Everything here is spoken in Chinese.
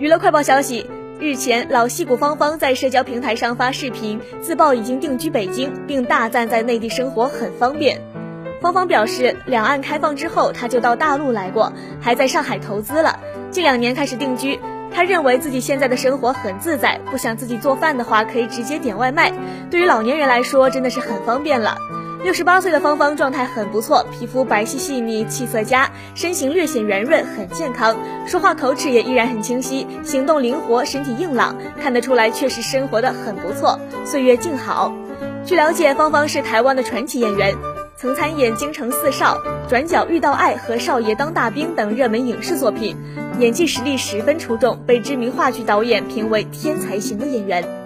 娱乐快报消息，日前老戏骨芳芳在社交平台上发视频，自曝已经定居北京，并大赞在内地生活很方便。芳芳表示，两岸开放之后，她就到大陆来过，还在上海投资了。近两年开始定居，她认为自己现在的生活很自在，不想自己做饭的话，可以直接点外卖。对于老年人来说，真的是很方便了。六十八岁的芳芳状态很不错，皮肤白皙细腻，气色佳，身形略显圆润，很健康，说话口齿也依然很清晰，行动灵活，身体硬朗，看得出来确实生活的很不错，岁月静好。据了解，芳芳是台湾的传奇演员，曾参演《京城四少》《转角遇到爱》和《少爷当大兵》等热门影视作品，演技实力十分出众，被知名话剧导演评为天才型的演员。